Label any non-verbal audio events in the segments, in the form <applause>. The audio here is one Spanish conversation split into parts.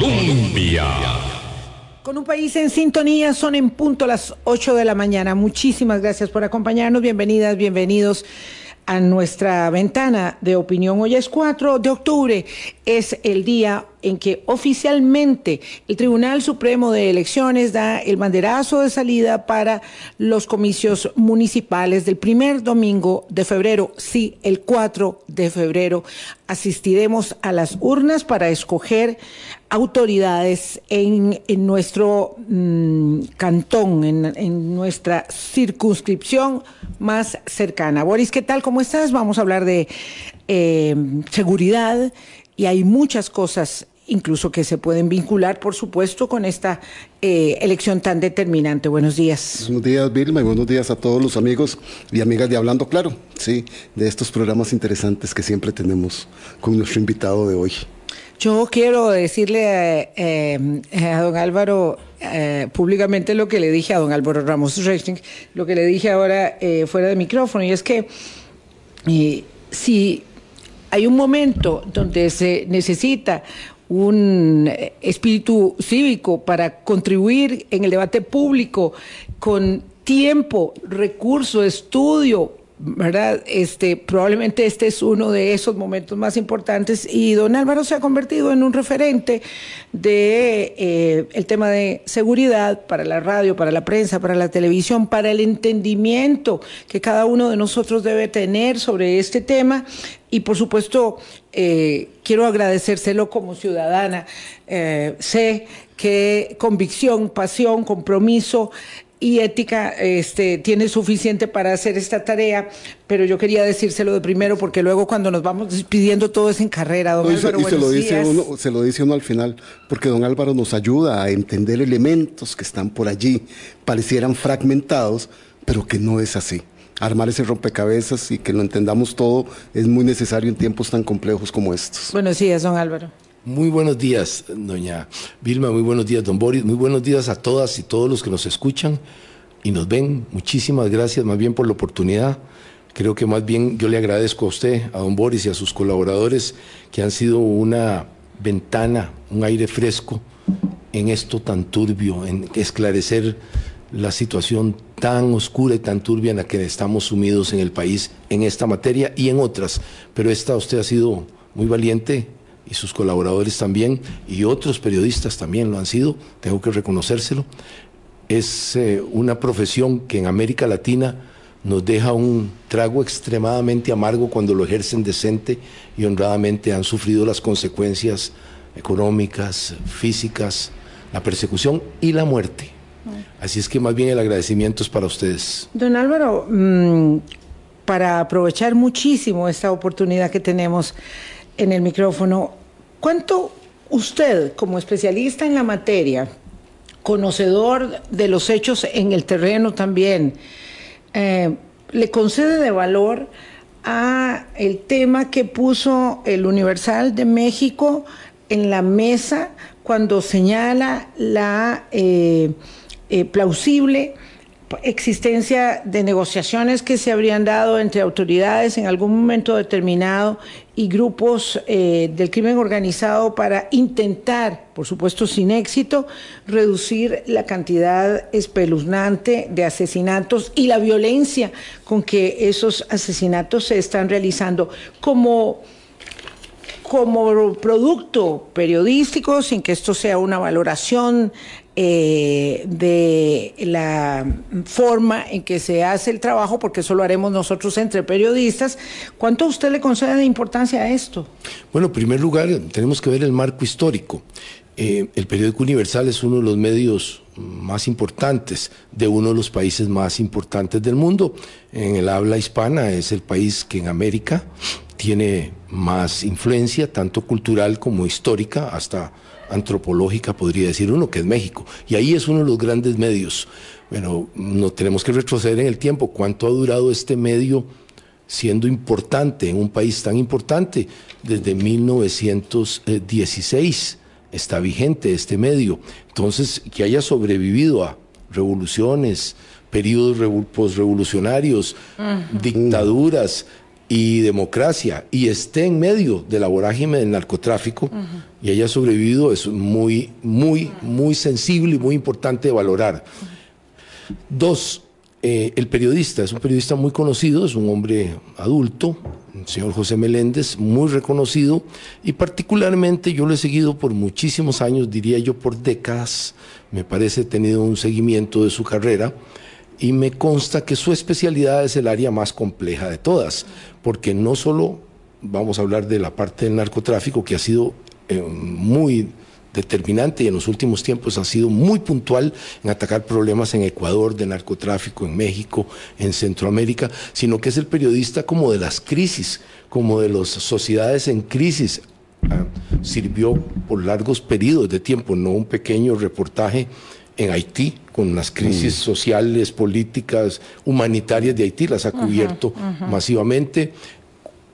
Colombia. Con un país en sintonía, son en punto las 8 de la mañana. Muchísimas gracias por acompañarnos. Bienvenidas, bienvenidos a nuestra ventana de opinión. Hoy es 4 de octubre, es el día en que oficialmente el Tribunal Supremo de Elecciones da el banderazo de salida para los comicios municipales del primer domingo de febrero. Sí, el 4 de febrero asistiremos a las urnas para escoger autoridades en, nuestro mm, cantón, en, nuestra circunscripción más cercana. Boris, ¿qué tal? ¿Cómo estás? Vamos a hablar de eh, seguridad y hay muchas cosas incluso que se pueden vincular, por supuesto, con esta eh, elección tan determinante. Buenos días. Buenos días, Vilma, y buenos días a todos los amigos y amigas de Hablando Claro, sí, de estos programas interesantes que siempre tenemos con nuestro invitado de hoy. Yo quiero decirle eh, a don Álvaro eh, públicamente lo que le dije a don Álvaro Ramos Rechting, lo que le dije ahora fuera de micrófono, y es que si hay un momento donde se necesita un espíritu cívico para contribuir en el debate público con tiempo, recurso, estudio, ¿verdad? Este, probablemente este es uno de esos momentos más importantes y don Álvaro se ha convertido en un referente de eh, el tema de seguridad para la radio, para la prensa, para la televisión, para el entendimiento que cada uno de nosotros debe tener sobre este tema y por supuesto eh, quiero agradecérselo como ciudadana. Eh, sé que convicción, pasión, compromiso y ética este, tiene suficiente para hacer esta tarea, pero yo quería decírselo de primero porque luego cuando nos vamos despidiendo todo es en carrera, don Álvaro. Y se lo, dice uno, se lo dice uno al final, porque don Álvaro nos ayuda a entender elementos que están por allí, parecieran fragmentados, pero que no es así. Armar ese rompecabezas y que lo entendamos todo es muy necesario en tiempos tan complejos como estos. Buenos días, don Álvaro. Muy buenos días, doña Vilma, muy buenos días, don Boris, muy buenos días a todas y todos los que nos escuchan y nos ven. Muchísimas gracias más bien por la oportunidad. Creo que más bien yo le agradezco a usted, a don Boris y a sus colaboradores que han sido una ventana, un aire fresco en esto tan turbio, en esclarecer la situación tan oscura y tan turbia en la que estamos sumidos en el país en esta materia y en otras. Pero esta usted ha sido muy valiente, y sus colaboradores también, y otros periodistas también lo han sido, tengo que reconocérselo. Es eh, una profesión que en América Latina nos deja un trago extremadamente amargo cuando lo ejercen decente y honradamente han sufrido las consecuencias económicas, físicas, la persecución y la muerte. Así es que más bien el agradecimiento es para ustedes. Don Álvaro, mm, para aprovechar muchísimo esta oportunidad que tenemos, en el micrófono, ¿cuánto usted, como especialista en la materia, conocedor de los hechos en el terreno también, eh, le concede de valor a el tema que puso el Universal de México en la mesa cuando señala la eh, eh, plausible existencia de negociaciones que se habrían dado entre autoridades en algún momento determinado y grupos eh, del crimen organizado para intentar, por supuesto sin éxito, reducir la cantidad espeluznante de asesinatos y la violencia con que esos asesinatos se están realizando. Como como producto periodístico, sin que esto sea una valoración eh, de la forma en que se hace el trabajo, porque eso lo haremos nosotros entre periodistas. ¿Cuánto usted le concede de importancia a esto? Bueno, en primer lugar, tenemos que ver el marco histórico. Eh, el periódico Universal es uno de los medios más importantes de uno de los países más importantes del mundo. En el habla hispana es el país que en América tiene más influencia, tanto cultural como histórica, hasta antropológica, podría decir uno, que es México. Y ahí es uno de los grandes medios. Bueno, no tenemos que retroceder en el tiempo. ¿Cuánto ha durado este medio siendo importante en un país tan importante? Desde 1916 está vigente este medio. Entonces, que haya sobrevivido a revoluciones, periodos postrevolucionarios, dictaduras, y democracia y esté en medio de la vorágine del narcotráfico y haya sobrevivido es muy, muy, muy sensible y muy importante de valorar. Dos, eh, el periodista es un periodista muy conocido, es un hombre adulto, el señor José Meléndez, muy reconocido y particularmente yo lo he seguido por muchísimos años, diría yo por décadas, me parece he tenido un seguimiento de su carrera y me consta que su especialidad es el área más compleja de todas, porque no solo vamos a hablar de la parte del narcotráfico, que ha sido eh, muy determinante y en los últimos tiempos ha sido muy puntual en atacar problemas en Ecuador de narcotráfico, en México, en Centroamérica, sino que es el periodista como de las crisis, como de las sociedades en crisis. Ah, sirvió por largos periodos de tiempo, no un pequeño reportaje en Haití, con las crisis mm. sociales, políticas, humanitarias de Haití, las ha cubierto masivamente,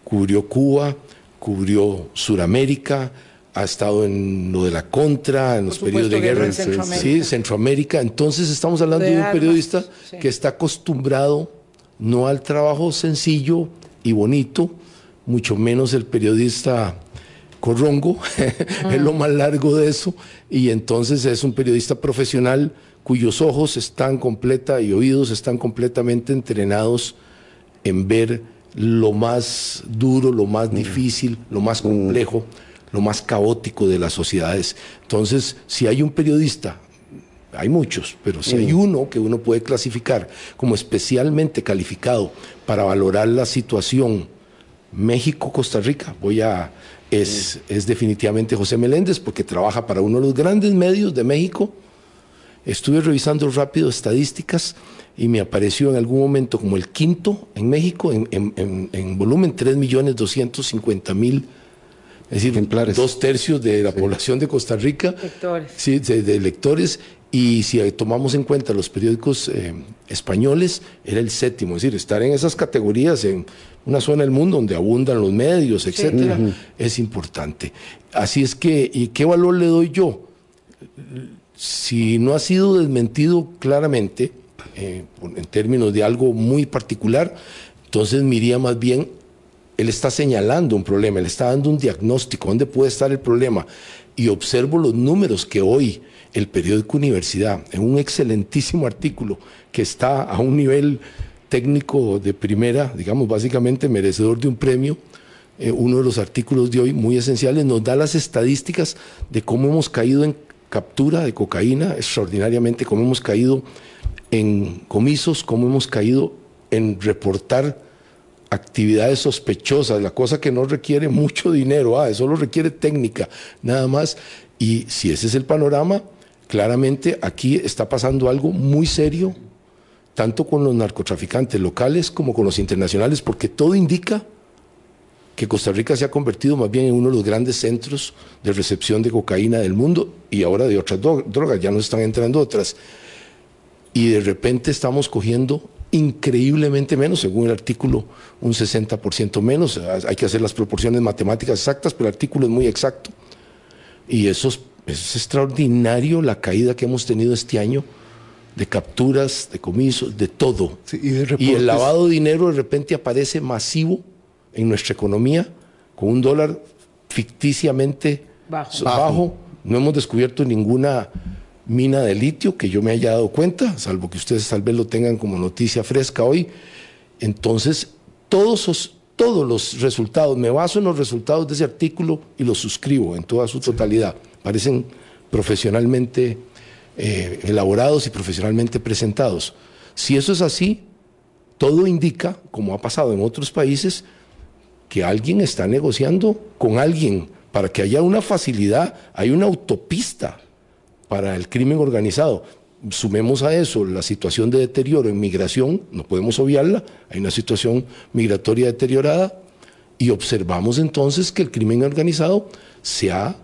cubrió Cuba, cubrió Suramérica, ha estado en lo de la contra, en los periodos de guerra, en Centroamérica. Sí, Centroamérica. Entonces estamos hablando de, un periodista que está acostumbrado no al trabajo sencillo y bonito, mucho menos el periodista corrongo, <laughs> es lo más largo de eso, y entonces es un periodista profesional cuyos ojos están completa y oídos están completamente entrenados en ver lo más duro, lo más difícil, lo más complejo, lo más caótico de las sociedades. Entonces, si hay un periodista, hay muchos, pero si hay uno que uno puede clasificar como especialmente calificado para valorar la situación México-Costa Rica, voy a es, es definitivamente José Meléndez, porque trabaja para uno de los grandes medios de México. Estuve revisando rápido estadísticas y me apareció en algún momento como el quinto en México, en, en, en, volumen 3.250.000 es decir, dos tercios de la población de Costa Rica, Sí, de, de, lectores, y si tomamos en cuenta los periódicos eh, españoles, era el séptimo, es decir, estar en esas categorías en una zona del mundo donde abundan los medios, etcétera, es importante. Así es que, ¿y qué valor le doy yo? Si no ha sido desmentido claramente, eh, en términos de algo muy particular, entonces miría más bien, él está señalando un problema, él está dando un diagnóstico, ¿dónde puede estar el problema? Y observo los números que hoy el periódico Universidad, en un excelentísimo artículo que está a un nivel técnico de primera, digamos, básicamente merecedor de un premio. Eh, uno de los artículos de hoy, muy esenciales, nos da las estadísticas de cómo hemos caído en captura de cocaína, extraordinariamente, cómo hemos caído en comisos, cómo hemos caído en reportar actividades sospechosas, la cosa que no requiere mucho dinero, ah, solo requiere técnica, nada más. Y si ese es el panorama, claramente aquí está pasando algo muy serio tanto con los narcotraficantes locales como con los internacionales, porque todo indica que Costa Rica se ha convertido más bien en uno de los grandes centros de recepción de cocaína del mundo y ahora de otras drogas, ya nos están entrando otras. Y de repente estamos cogiendo increíblemente menos, según el artículo, un 60% menos. Hay que hacer las proporciones matemáticas exactas, pero el artículo es muy exacto. Y eso es, es extraordinario la caída que hemos tenido este año de capturas, de comisos, de todo. y, el lavado de dinero de repente aparece masivo en nuestra economía, con un dólar ficticiamente bajo. No hemos descubierto ninguna mina de litio que yo me haya dado cuenta, salvo que ustedes tal vez lo tengan como noticia fresca hoy. Entonces, todos, todos los resultados, me baso en los resultados de ese artículo y los suscribo en toda su totalidad. Parecen profesionalmente eh, elaborados y profesionalmente presentados. Si eso es así, todo indica, como ha pasado en otros países, que alguien está negociando con alguien para que haya una facilidad, hay una autopista para el crimen organizado. Sumemos a eso la situación de deterioro en migración, no podemos obviarla, hay una situación migratoria deteriorada y observamos entonces que el crimen organizado se ha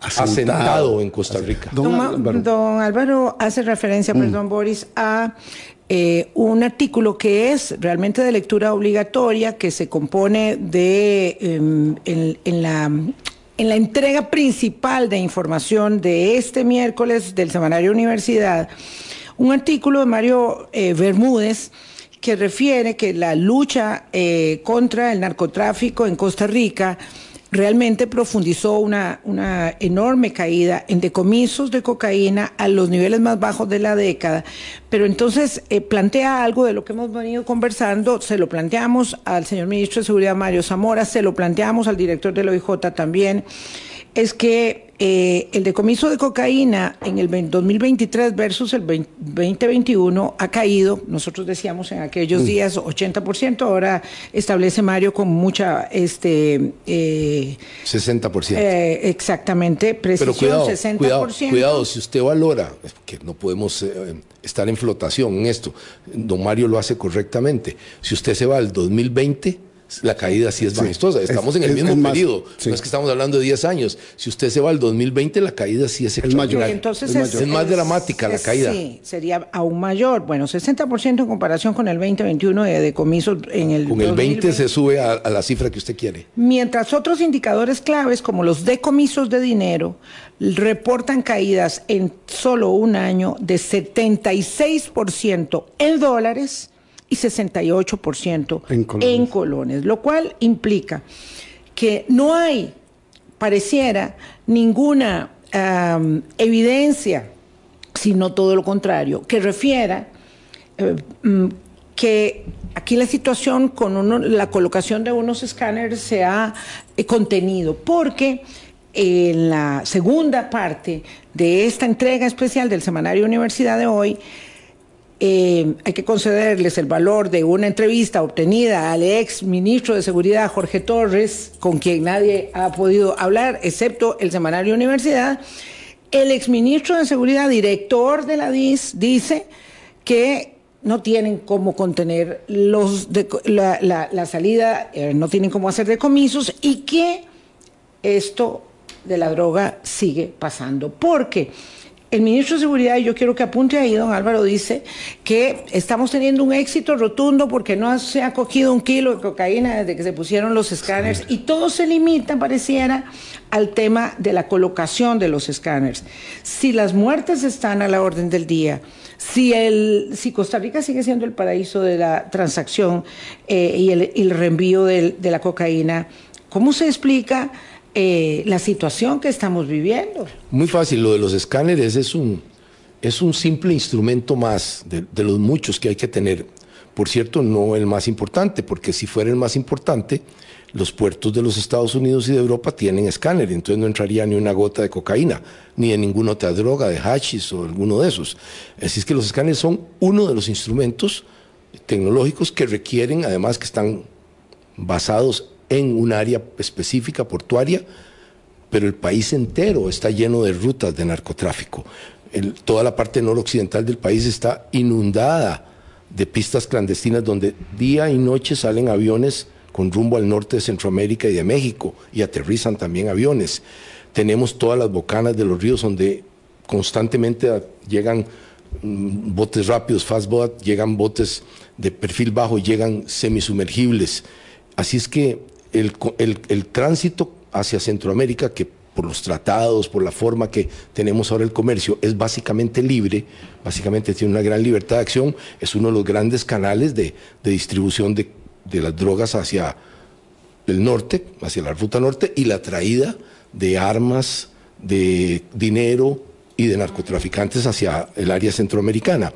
asentado, en Costa Rica. Don, Álvaro. hace referencia, mm. perdón Boris, a eh, un artículo que es realmente de lectura obligatoria, que se compone de, em, en, la, en la entrega principal de información de este miércoles del Semanario Universidad, un artículo de Mario eh, Bermúdez, que refiere que la lucha eh, contra el narcotráfico en Costa Rica realmente profundizó una, una enorme caída en decomisos de cocaína a los niveles más bajos de la década. Pero entonces eh, plantea algo de lo que hemos venido conversando, se lo planteamos al señor ministro de Seguridad Mario Zamora, se lo planteamos al director del OIJ también, es que eh, el decomiso de cocaína en el 2023 versus el 2021 ha caído, nosotros decíamos en aquellos días 80%, ahora establece Mario con mucha... este eh, 60%. Eh, exactamente, precisión, Pero cuidado, 60%. Cuidado, cuidado, si usted valora, que no podemos eh, estar en flotación en esto, don Mario lo hace correctamente, si usted se va al 2020 la caída sí es majestuosa. Estamos en el mismo periodo. No es que estamos hablando de 10 años. Si usted se va al 2020, la caída sí es extraordinaria. Entonces es, más dramática la caída. Sí, sería aún mayor. Bueno, 60% en comparación con el 2021 de decomisos en el Con el 20 se sube a, a la cifra que usted quiere. Mientras otros indicadores claves, como los decomisos de dinero, reportan caídas en solo un año de 76% en dólares y 68% en colones. en colones, lo cual implica que no hay, pareciera, ninguna um, evidencia, sino todo lo contrario, que refiera eh, mm, que aquí la situación con uno, la colocación de unos escáneres se ha eh, contenido, porque en la segunda parte de esta entrega especial del Semanario Universidad de hoy, eh, hay que concederles el valor de una entrevista obtenida al ex ministro de Seguridad Jorge Torres, con quien nadie ha podido hablar, excepto el semanario Universidad. El ex ministro de Seguridad, director de la DIS, dice que no tienen cómo contener los la, salida, eh, no tienen cómo hacer decomisos y que esto de la droga sigue pasando. Porque el ministro de Seguridad, y yo quiero que apunte ahí, don Álvaro, dice que estamos teniendo un éxito rotundo porque no se ha cogido un kilo de cocaína desde que se pusieron los escáneres y todo se limita, pareciera, al tema de la colocación de los escáneres. Si las muertes están a la orden del día, si, el, si Costa Rica sigue siendo el paraíso de la transacción eh, y, el, reenvío de la cocaína, ¿cómo se explica? Eh, la situación que estamos viviendo. Muy fácil, lo de los escáneres es un, es un simple instrumento más de, los muchos que hay que tener. Por cierto, no el más importante, porque si fuera el más importante, los puertos de los Estados Unidos y de Europa tienen escáner, entonces no entraría ni una gota de cocaína, ni de ninguna otra droga, de hachís o alguno de esos. Así es que los escáneres son uno de los instrumentos tecnológicos que requieren, además que están basados en un área específica portuaria, pero el país entero está lleno de rutas de narcotráfico. toda la parte noroccidental del país está inundada de pistas clandestinas donde día y noche salen aviones con rumbo al norte de Centroamérica y de México y aterrizan también aviones. Tenemos todas las bocanas de los ríos donde constantemente llegan mm, botes rápidos, fast boat, llegan botes de perfil bajo, llegan semisumergibles. Así es que el, tránsito hacia Centroamérica, que por los tratados, por la forma que tenemos ahora el comercio, es básicamente libre, básicamente tiene una gran libertad de acción, es uno de los grandes canales de, distribución de, las drogas hacia el norte, hacia la ruta norte, y la traída de armas, de dinero y de narcotraficantes hacia el área centroamericana.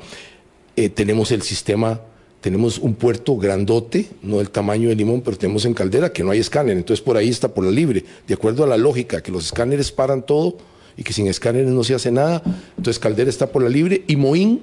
Eh, tenemos el sistema tenemos un puerto grandote, no del tamaño de Limón, pero tenemos en Caldera que no hay escáner, entonces por ahí está por la libre, de acuerdo a la lógica, que los escáneres paran todo y que sin escáneres no se hace nada, entonces Caldera está por la libre y Moín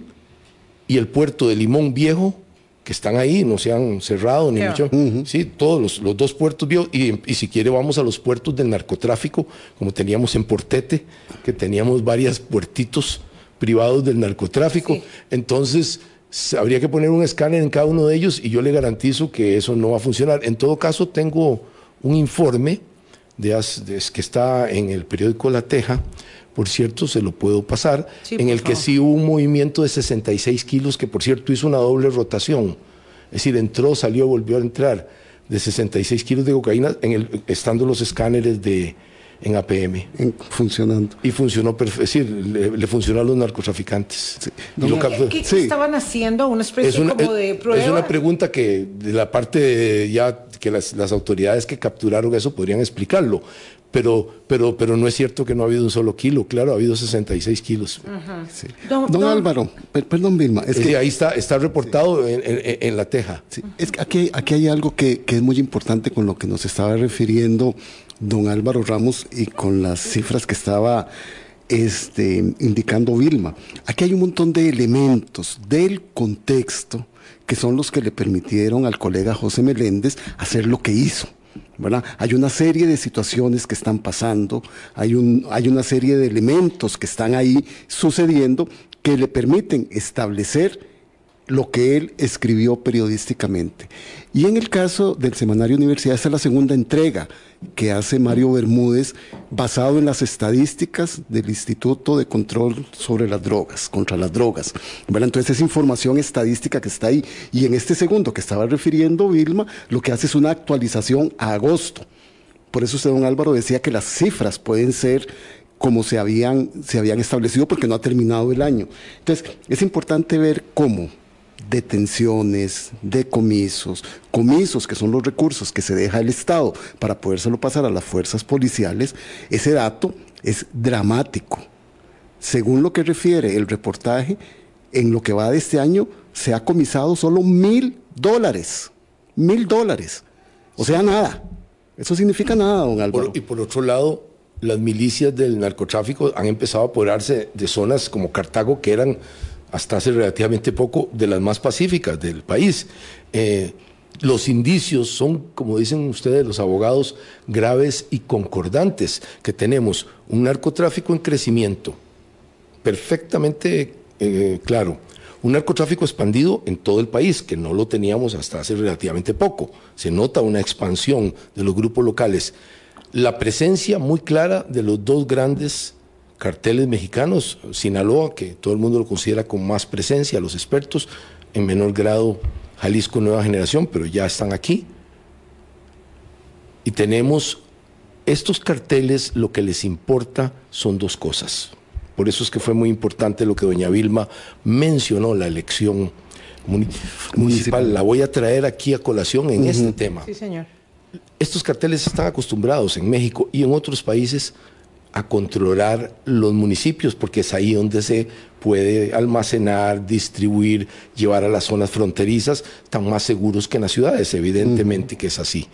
y el puerto de Limón Viejo, que están ahí, no se han cerrado ni mucho, sí, todos los, dos puertos viejos, y, y, si quiere vamos a los puertos del narcotráfico, como teníamos en Portete, que teníamos varios puertitos privados del narcotráfico, entonces habría que poner un escáner en cada uno de ellos y yo le garantizo que eso no va a funcionar. En todo caso, tengo un informe de, que está en el periódico La Teja, por cierto, se lo puedo pasar, en el que sí hubo un movimiento de 66 kilos que, por cierto, hizo una doble rotación. Es decir, entró, salió, volvió a entrar de 66 kilos de cocaína, en el, estando los escáneres de, en APM. funcionando. Y funcionó perfecto, es decir, le, funcionó a los narcotraficantes. ¿Qué, estaban haciendo? ¿Una especie como de prueba? Es una pregunta que de la parte ya que las, las autoridades que capturaron eso podrían explicarlo pero, pero, pero no es cierto que no ha habido un solo kilo, claro, ha habido 66 kilos. don, Álvaro, perdón Vilma, es, que ahí está, está reportado en, la teja. es que aquí, aquí hay algo que, que, es muy importante con lo que nos estaba refiriendo don Álvaro Ramos y con las cifras que estaba este, indicando Vilma. Aquí hay un montón de elementos del contexto que son los que le permitieron al colega José Meléndez hacer lo que hizo. Hay una serie de situaciones que están pasando, hay, un, hay una serie de elementos que están ahí sucediendo que le permiten establecer lo que él escribió periodísticamente. Y en el caso del Semanario Universidad, esta es la segunda entrega que hace Mario Bermúdez basado en las estadísticas del Instituto de Control sobre las Drogas, contra las drogas. Entonces es información estadística que está ahí. Y en este segundo que estaba refiriendo Vilma, lo que hace es una actualización a agosto. Por eso usted, don Álvaro, decía que las cifras pueden ser como se habían, se habían establecido porque no ha terminado el año. Entonces, es importante ver cómo detenciones, decomisos, comisos, que son los recursos que se deja el Estado para podérselo pasar a las fuerzas policiales, ese dato es dramático. Según lo que refiere el reportaje, en lo que va de este año se ha comisado solo mil dólares. Mil dólares. O sea, nada. Eso significa nada, don Álvaro. y por otro lado, las milicias del narcotráfico han empezado a apoderarse de zonas como Cartago que eran hasta hace relativamente poco, de las más pacíficas del país. Eh, los indicios son, como dicen ustedes los abogados, graves y concordantes, que tenemos un narcotráfico en crecimiento, perfectamente eh, claro, un narcotráfico expandido en todo el país, que no lo teníamos hasta hace relativamente poco. Se nota una expansión de los grupos locales. La presencia muy clara de los dos grandes carteles mexicanos, Sinaloa, que todo el mundo lo considera con más presencia, los expertos, en menor grado Jalisco Nueva Generación, pero ya están aquí. Y tenemos estos carteles, lo que les importa son dos cosas. Por eso es que fue muy importante lo que doña Vilma mencionó, la elección municipal. La voy a traer aquí a colación en este tema. Sí, señor. Estos carteles están acostumbrados en México y en otros países a controlar los municipios, porque es ahí donde se puede almacenar, distribuir, llevar a las zonas fronterizas, están más seguros que en las ciudades, evidentemente que es así.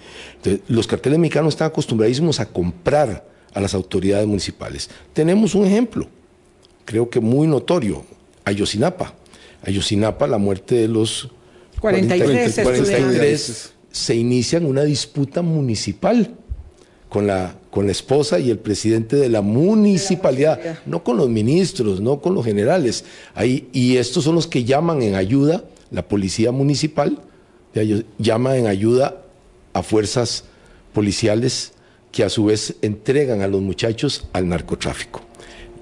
los carteles mexicanos están acostumbradísimos a comprar a las autoridades municipales. Tenemos un ejemplo, creo que muy notorio, Ayotzinapa. Ayotzinapa, la muerte de los 43, 43 se inicia en una disputa municipal con la, con la esposa y el presidente de la municipalidad, no con los ministros, no con los generales. Ahí, y estos son los que llaman en ayuda, la policía municipal llama en ayuda a fuerzas policiales que a su vez entregan a los muchachos al narcotráfico.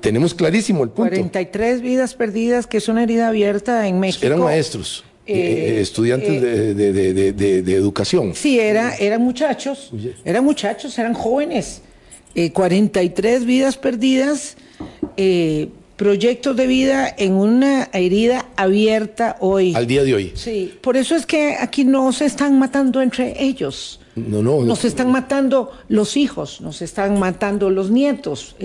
Tenemos clarísimo el punto. 43 vidas perdidas, que es una herida abierta en México. Eran maestros. Eh, eh, estudiantes eh, de, educación. Sí, era, eran muchachos, eran muchachos, eran jóvenes. 43 vidas perdidas, proyectos de vida en una herida abierta hoy. Al día de hoy. Sí, por eso es que aquí no se están matando entre ellos. No, no. Nos están matando los hijos, nos están matando los nietos.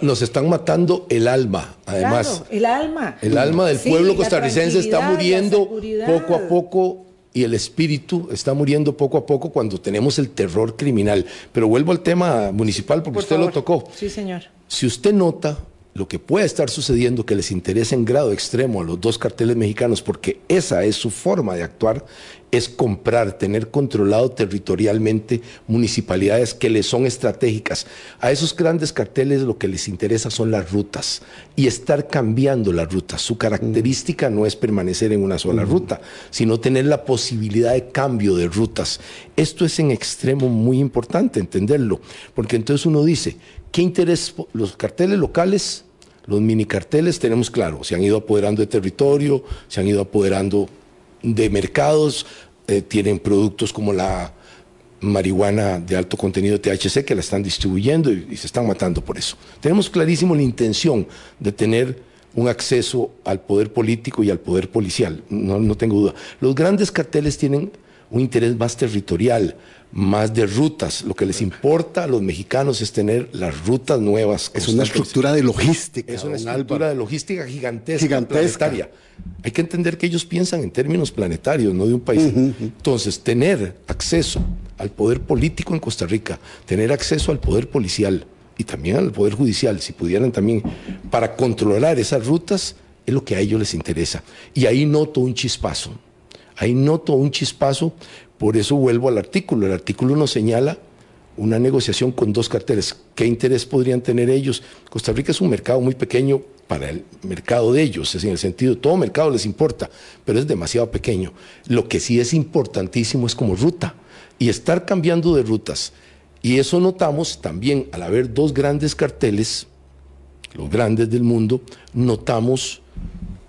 nos, están matando el alma, además. Claro, el alma. El alma del pueblo costarricense está muriendo poco a poco y el espíritu está muriendo poco a poco cuando tenemos el terror criminal. Pero vuelvo al tema municipal porque usted lo tocó. Sí, señor. Si usted nota lo que puede estar sucediendo que les interesa en grado extremo a los dos carteles mexicanos, porque esa es su forma de actuar, es comprar, tener controlado territorialmente municipalidades que les son estratégicas. A esos grandes carteles lo que les interesa son las rutas y estar cambiando las rutas. Su característica no es permanecer en una sola ruta, sino tener la posibilidad de cambio de rutas. Esto es en extremo muy importante entenderlo, porque entonces uno dice, ¿qué interés los carteles locales los mini carteles tenemos claro, se han ido apoderando de territorio, se han ido apoderando de mercados, eh, tienen productos como la marihuana de alto contenido de THC que la están distribuyendo y, se están matando por eso. Tenemos clarísimo la intención de tener un acceso al poder político y al poder policial, no, no tengo duda. Los grandes carteles tienen un interés más territorial, más de rutas. Lo que les importa a los mexicanos es tener las rutas nuevas. Es una estructura de logística. Es una estructura de logística gigantesca, gigantesca. planetaria. Hay que entender que ellos piensan en términos planetarios, no de un país. Entonces, tener acceso al poder político en Costa Rica, tener acceso al poder policial y también al poder judicial, si pudieran también, para controlar esas rutas, es lo que a ellos les interesa. Y ahí noto un chispazo. Ahí noto un chispazo por eso vuelvo al artículo. El artículo nos señala una negociación con dos carteles. ¿Qué interés podrían tener ellos? Costa Rica es un mercado muy pequeño para el mercado de ellos, es en el sentido, todo mercado les importa, pero es demasiado pequeño. Lo que sí es importantísimo es como ruta y estar cambiando de rutas. Y eso notamos también al haber dos grandes carteles, los grandes del mundo, notamos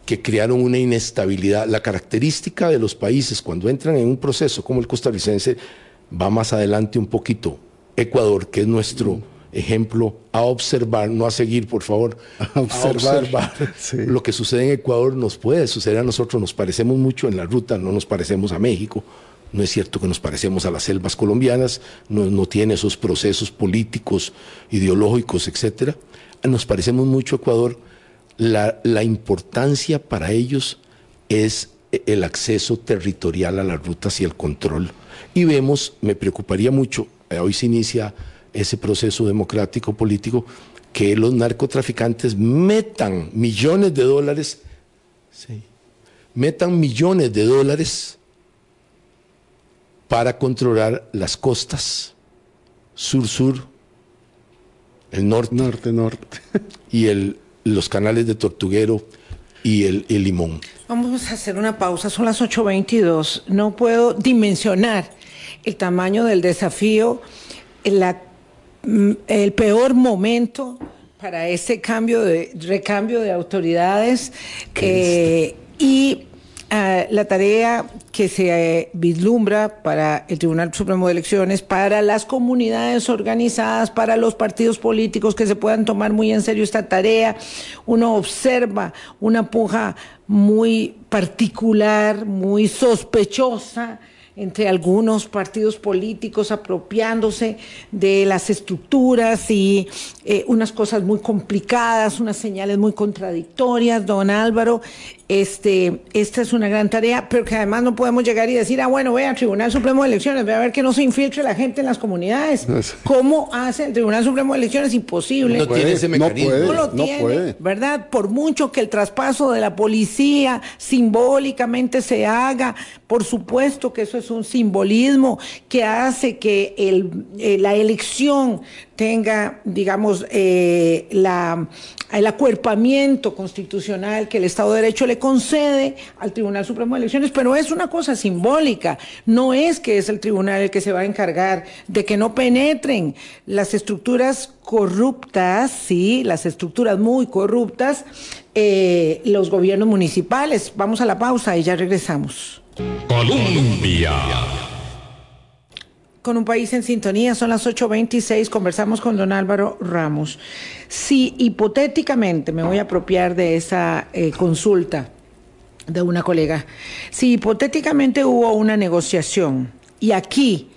que crearon una inestabilidad. La característica de los países cuando entran en un proceso como el costarricense va más adelante un poquito. Ecuador, que es nuestro ejemplo a observar, no a seguir, por favor, <laughs> a observar, <laughs> lo que sucede en Ecuador nos puede suceder a nosotros, nos parecemos mucho en la ruta, no nos parecemos a México, no es cierto que nos parecemos a las selvas colombianas, no, no tiene esos procesos políticos, ideológicos, etcétera. Nos parecemos mucho a Ecuador, la, importancia para ellos es el acceso territorial a las rutas y el control. Y vemos, me preocuparía mucho, eh, hoy se inicia ese proceso democrático político, que los narcotraficantes metan millones de dólares, metan millones de dólares para controlar las costas, sur-sur, el norte. Norte-norte. Y el los canales de Tortuguero y el, Limón. Vamos a hacer una pausa, son las 8.22. No puedo dimensionar el tamaño del desafío, mm, el peor momento para ese cambio de recambio de autoridades eh, y la tarea que se eh, vislumbra para el Tribunal Supremo de Elecciones, para las comunidades organizadas, para los partidos políticos que se puedan tomar muy en serio esta tarea. Uno observa una puja muy particular, muy sospechosa entre algunos partidos políticos apropiándose de las estructuras y eh, unas cosas muy complicadas, unas señales muy contradictorias, don Álvaro. Este, esta es una gran tarea, pero que además no podemos llegar y decir, ah, bueno, vea, Tribunal Supremo de Elecciones, ve a ver que no se infiltre la gente en las comunidades. ¿Cómo hace el Tribunal Supremo de Elecciones? Imposible. No, tiene ese mecanismo. No, lo tiene, ¿verdad? Por mucho que el traspaso de la policía simbólicamente se haga, por supuesto que eso es un simbolismo que hace que el, eh, la elección tenga, digamos, eh, el acuerpamiento constitucional que el Estado de Derecho le concede al Tribunal Supremo de Elecciones, pero es una cosa simbólica, no es que es el tribunal el que se va a encargar de que no penetren las estructuras corruptas, sí, las estructuras muy corruptas, eh, los gobiernos municipales. Vamos a la pausa y ya regresamos. Colombia con un país en sintonía. Son las 8.26. Conversamos con don Álvaro Ramos. Si hipotéticamente, me voy a apropiar de esa eh, consulta de una colega, si hipotéticamente hubo una negociación y aquí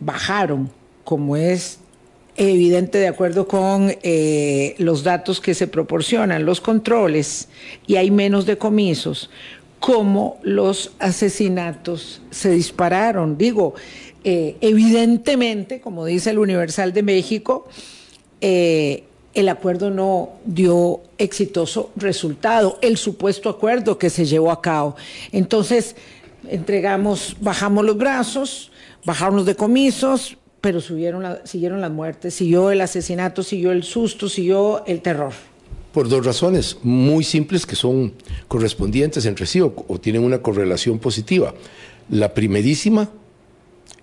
bajaron, como es evidente de acuerdo con eh, los datos que se proporcionan, los controles, y hay menos decomisos, cómo los asesinatos se dispararon. Digo, eh, evidentemente, como dice el Universal de México, eh, el acuerdo no dio exitoso resultado, el supuesto acuerdo que se llevó a cabo. Entonces, entregamos, bajamos los brazos, bajaron los decomisos, pero subieron siguieron las muertes, siguió el asesinato, siguió el susto, siguió el terror. Por dos razones muy simples que son correspondientes entre sí o tienen una correlación positiva. La primerísima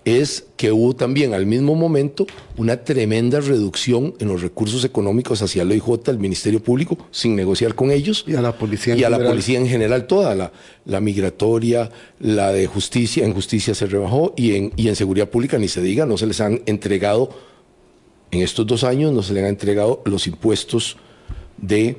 es que hubo también al mismo momento una tremenda reducción en los recursos económicos hacia el OIJ, el Ministerio Público, sin negociar con ellos. Y a la policía en Y a la policía en general toda, la, la, migratoria, la de justicia, en justicia se rebajó y en, y en seguridad pública ni se diga, no se les han entregado, en estos dos años no se les han entregado los impuestos de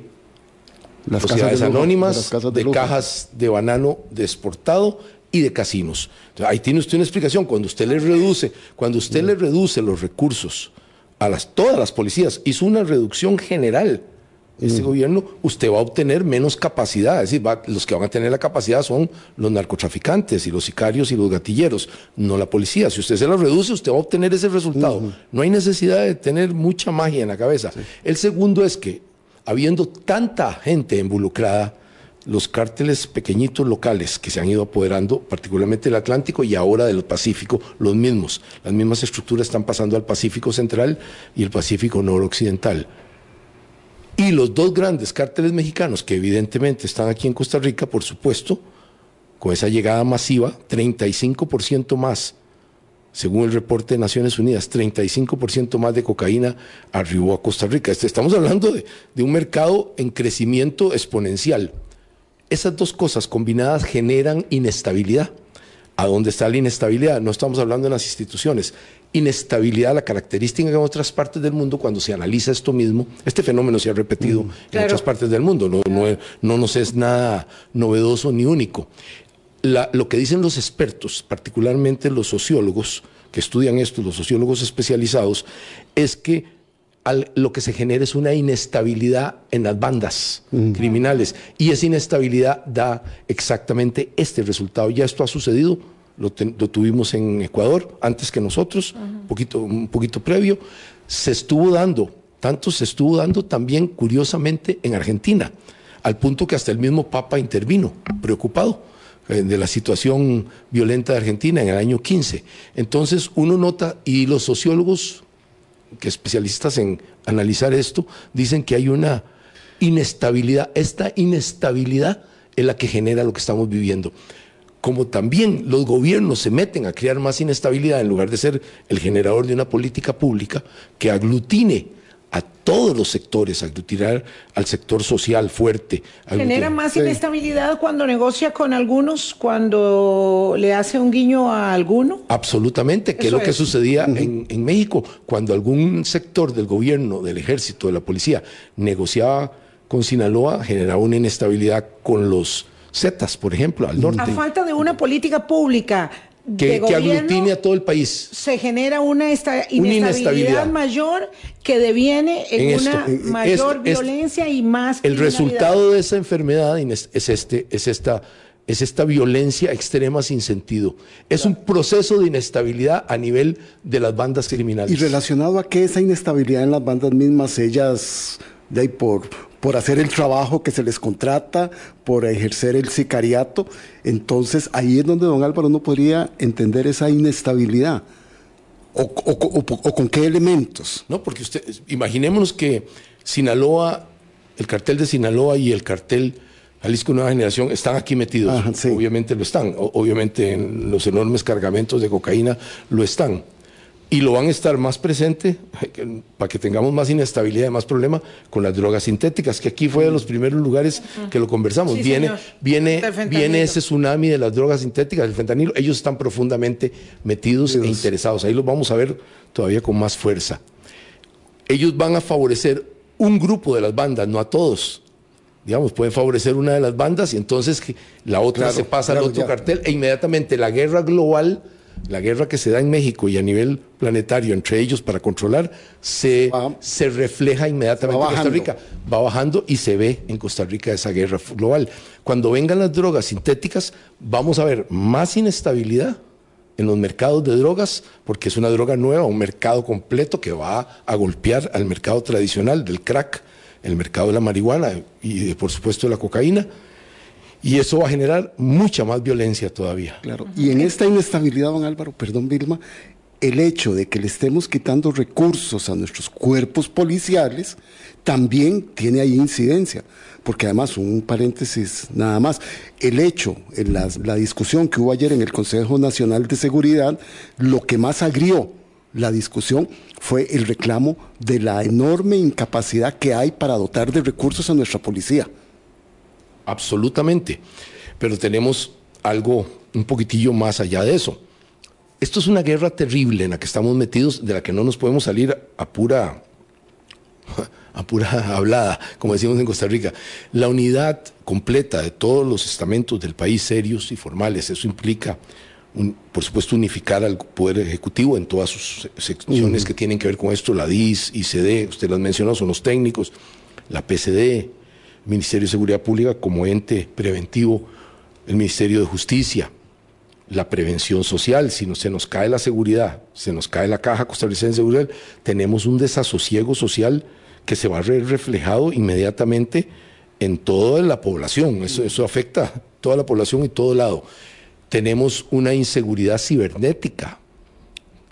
las sociedades anónimas, de, de cajas de banano de exportado y de casinos. ahí tiene usted una explicación. Cuando usted le reduce, cuando usted le reduce los recursos a las, todas las policías, hizo una reducción general. Este gobierno, usted va a obtener menos capacidad. Es decir, los que van a tener la capacidad son los narcotraficantes y los sicarios y los gatilleros, no la policía. Si usted se lo reduce, usted va a obtener ese resultado. No hay necesidad de tener mucha magia en la cabeza. El segundo es que, habiendo tanta gente involucrada, los cárteles pequeñitos locales que se han ido apoderando, particularmente del Atlántico y ahora del Pacífico, los mismos. Las mismas estructuras están pasando al Pacífico Central y el Pacífico Noroccidental. Y los dos grandes cárteles mexicanos, que evidentemente están aquí en Costa Rica, por supuesto, con esa llegada masiva, 35% más, según el reporte de Naciones Unidas, 35% más de cocaína arribó a Costa Rica. Este, estamos hablando de, de un mercado en crecimiento exponencial. Esas dos cosas combinadas generan inestabilidad. ¿A dónde está la inestabilidad? No estamos hablando de las instituciones. Inestabilidad, la característica en otras partes del mundo, cuando se analiza esto mismo, este fenómeno se ha repetido mm, en otras partes del mundo, no, no, nos es nada novedoso ni único. lo que dicen los expertos, particularmente los sociólogos que estudian esto, los sociólogos especializados, es que lo que se genera es una inestabilidad en las bandas criminales y esa inestabilidad da exactamente este resultado. Ya esto ha sucedido, lo, tuvimos en Ecuador antes que nosotros, un, poquito, un poquito previo, se estuvo dando, tanto se estuvo dando también curiosamente en Argentina, al punto que hasta el mismo Papa intervino, preocupado eh, de la situación violenta de Argentina en el año 15. Entonces uno nota, y los sociólogos que especialistas en analizar esto dicen que hay una inestabilidad. Esta inestabilidad es la que genera lo que estamos viviendo. Como también los gobiernos se meten a crear más inestabilidad en lugar de ser el generador de una política pública que aglutine a todos los sectores, aglutinar al sector social fuerte. Genera más inestabilidad cuando negocia con algunos, cuando le hace un guiño a alguno. Absolutamente, que es lo que sucedía en, en, México, cuando algún sector del gobierno, del ejército, de la policía, negociaba con Sinaloa, generaba una inestabilidad con los Zetas, por ejemplo, al norte. A falta de una política pública que, aglutine a todo el país. Se genera una, esta, inestabilidad, mayor que deviene en, una mayor violencia y más. El resultado de esa enfermedad es, este, es, esta, es esta violencia extrema sin sentido. Es un proceso de inestabilidad a nivel de las bandas criminales. Y relacionado a que esa inestabilidad en las bandas mismas, ellas, de ahí por por hacer el trabajo que se les contrata, por ejercer el sicariato. Entonces ahí es donde don Álvaro no podría entender esa inestabilidad. O, con qué elementos? No, porque usted, imaginémonos que Sinaloa, el cartel de Sinaloa y el cartel Jalisco Nueva Generación están aquí metidos. Obviamente lo están. obviamente en los enormes cargamentos de cocaína lo están y lo van a estar más presente para que tengamos más inestabilidad y más problema con las drogas sintéticas, que aquí fue de los primeros lugares que lo conversamos. viene, viene, viene ese tsunami de las drogas sintéticas, el fentanilo. Ellos están profundamente metidos e interesados. Ahí los vamos a ver todavía con más fuerza. Ellos van a favorecer un grupo de las bandas, no a todos. Digamos, pueden favorecer una de las bandas y entonces la otra se pasa al otro cartel e inmediatamente la guerra global la guerra que se da en México y a nivel planetario entre ellos para controlar, se, se refleja inmediatamente en Costa Rica. Va bajando y se ve en Costa Rica esa guerra global. Cuando vengan las drogas sintéticas, vamos a ver más inestabilidad en los mercados de drogas, porque es una droga nueva, un mercado completo que va a golpear al mercado tradicional del crack, el mercado de la marihuana y por supuesto de la cocaína y eso va a generar mucha más violencia todavía. Claro. Y en esta inestabilidad, don Álvaro, perdón Vilma, el hecho de que le estemos quitando recursos a nuestros cuerpos policiales también tiene ahí incidencia. Porque además, un paréntesis nada más, el hecho, en la, la discusión que hubo ayer en el Consejo Nacional de Seguridad, lo que más agrió la discusión fue el reclamo de la enorme incapacidad que hay para dotar de recursos a nuestra policía. Absolutamente. Pero tenemos algo un poquitillo más allá de eso. Esto es una guerra terrible en la que estamos metidos, de la que no nos podemos salir a pura, <laughs> a pura hablada, como decimos en Costa Rica. La unidad completa de todos los estamentos del país, serios y formales, eso implica, por supuesto, unificar al Poder Ejecutivo en todas sus secciones que tienen que ver con esto, la DIS, ICD, usted las mencionó, son los técnicos, la PCD, Ministerio de Seguridad Pública como ente preventivo, el Ministerio de Justicia, la prevención social, si no, se nos cae la seguridad, se nos cae la caja costarricense de seguridad, tenemos un desasosiego social que se va a ver reflejado inmediatamente en toda la población. Eso, eso afecta a toda la población y todo lado. Tenemos una inseguridad cibernética.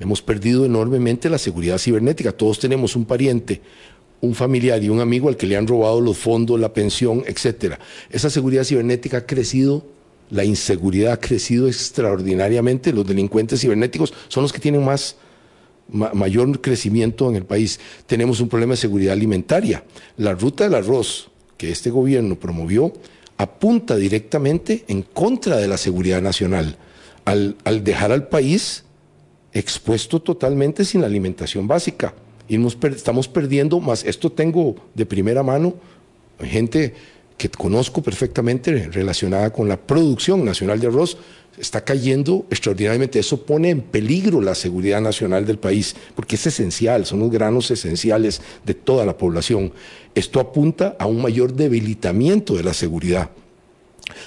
Hemos perdido enormemente la seguridad cibernética. Todos tenemos un pariente, un familiar y un amigo al que le han robado los fondos, la pensión, etcétera. Esa seguridad cibernética ha crecido la inseguridad ha crecido extraordinariamente, los delincuentes cibernéticos son los que tienen más, mayor crecimiento en el país. Tenemos un problema de seguridad alimentaria. La ruta del arroz que este gobierno promovió apunta directamente en contra de la seguridad nacional, al, al dejar al país expuesto totalmente sin la alimentación básica. Y estamos perdiendo más, esto tengo de primera mano, gente que conozco perfectamente relacionada con la producción nacional de arroz, está cayendo extraordinariamente. Eso pone en peligro la seguridad nacional del país, porque es esencial, son los granos esenciales de toda la población. Esto apunta a un mayor debilitamiento de la seguridad.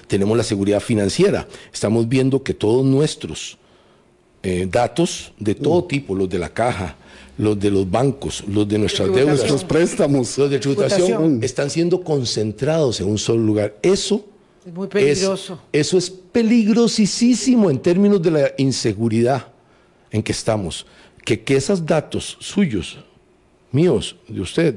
Tenemos la seguridad financiera. Estamos viendo que todos nuestros eh, datos de todo tipo, los de la caja, los de los bancos, los de nuestras deudas, los préstamos, los de tributación, están siendo concentrados en un solo lugar. Eso es muy peligroso. eso es peligrosísimo en términos de la inseguridad en que estamos. Que, que esos datos suyos, míos, de usted,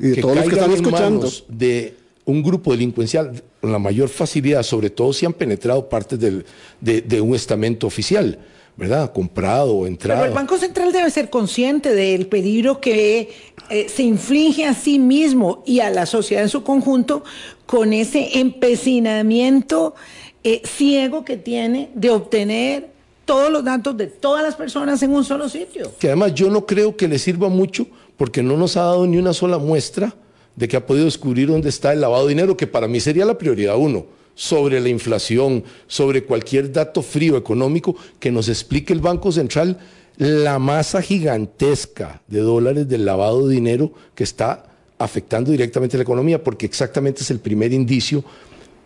y de todos los que están escuchando, de un grupo delincuencial con la mayor facilidad, sobre todo si han penetrado partes del, de, de un estamento oficial ¿verdad? Comprado o entrado. Pero el Banco Central debe ser consciente del peligro que eh, se inflige a sí mismo y a la sociedad en su conjunto con ese empecinamiento eh, ciego que tiene de obtener todos los datos de todas las personas en un solo sitio. Que además yo no creo que le sirva mucho porque no nos ha dado ni una sola muestra de que ha podido descubrir dónde está el lavado de dinero, que para mí sería la prioridad uno sobre la inflación, sobre cualquier dato frío económico que nos explique el Banco Central la masa gigantesca de dólares del lavado de dinero que está afectando directamente la economía, porque exactamente es el primer indicio.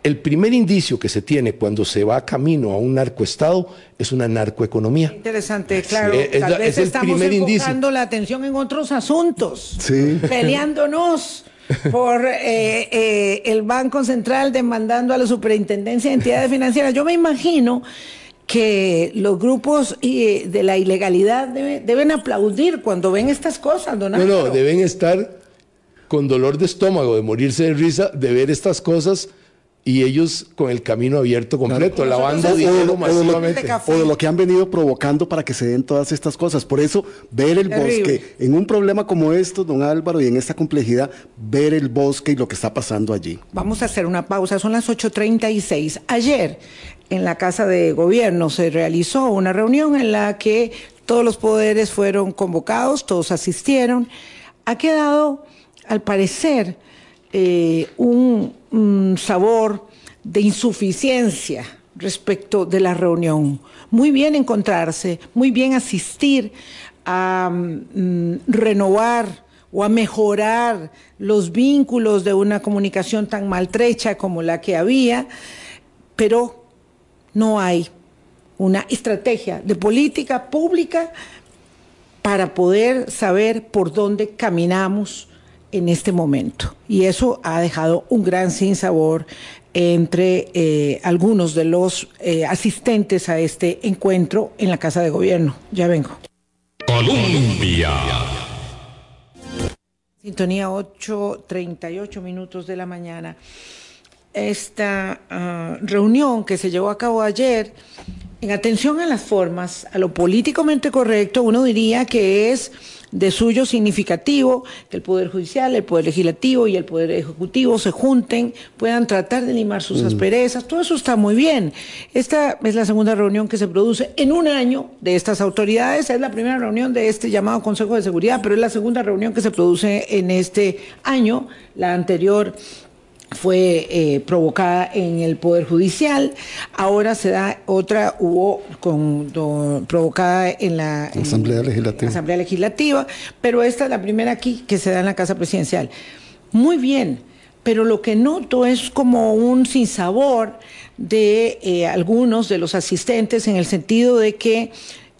El primer indicio que se tiene cuando se va camino a un narcoestado es una narcoeconomía. Interesante, claro. Tal vez estamos enfocando la atención en otros asuntos, peleándonos por eh, eh, el Banco Central demandando a la Superintendencia de Entidades Financieras. Yo me imagino que los grupos eh, de la ilegalidad deben aplaudir cuando ven estas cosas, don No, no, deben estar con dolor de estómago, de morirse de risa, de ver estas cosas y ellos con el camino abierto completo, la banda dinero masivamente. O de lo que han venido provocando para que se den todas estas cosas. Por eso, ver el bosque, en un problema como esto, don Álvaro, y en esta complejidad, ver el bosque y lo que está pasando allí. Vamos a hacer una pausa, son las 8.36. Ayer, en la Casa de Gobierno, se realizó una reunión en la que todos los poderes fueron convocados, todos asistieron. Ha quedado, al parecer, eh, un, sabor de insuficiencia respecto de la reunión. Muy bien encontrarse, muy bien asistir a mm, renovar o a mejorar los vínculos de una comunicación tan maltrecha como la que había, pero no hay una estrategia de política pública para poder saber por dónde caminamos en este momento. Y eso ha dejado un gran sinsabor entre eh, algunos de los eh, asistentes a este encuentro en la Casa de Gobierno. Ya vengo. Colombia. Sintonía 8.38 minutos de la mañana. Esta ah, reunión que se llevó a cabo ayer, en atención a las formas, a lo políticamente correcto, uno diría que es de suyo significativo que el Poder Judicial, el Poder Legislativo y el Poder Ejecutivo se junten, puedan tratar de limar sus asperezas, todo eso está muy bien. Esta es la segunda reunión que se produce en un año de estas autoridades, es la primera reunión de este llamado Consejo de Seguridad, pero es la segunda reunión que se produce en este año, la anterior fue eh, provocada en el Poder Judicial, ahora se da otra, hubo con, provocada en la, Asamblea, Legislativa. Asamblea Legislativa, pero esta es la primera aquí que se da en la Casa Presidencial. Muy bien, pero lo que noto es como un sinsabor de eh, algunos de los asistentes en el sentido de que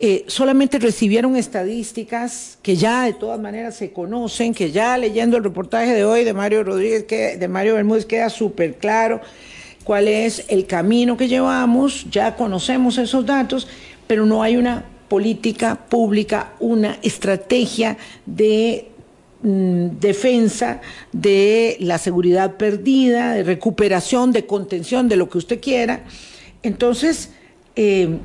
eh, solamente recibieron estadísticas que ya de todas maneras se conocen, que ya leyendo el reportaje de hoy de Mario Rodríguez, que, de Mario Bermúdez, queda súper claro cuál es el camino que llevamos, ya conocemos esos datos, pero no hay una política pública, una estrategia de mm, defensa de la seguridad perdida, de recuperación, de contención, de lo que usted quiera. Entonces, eh,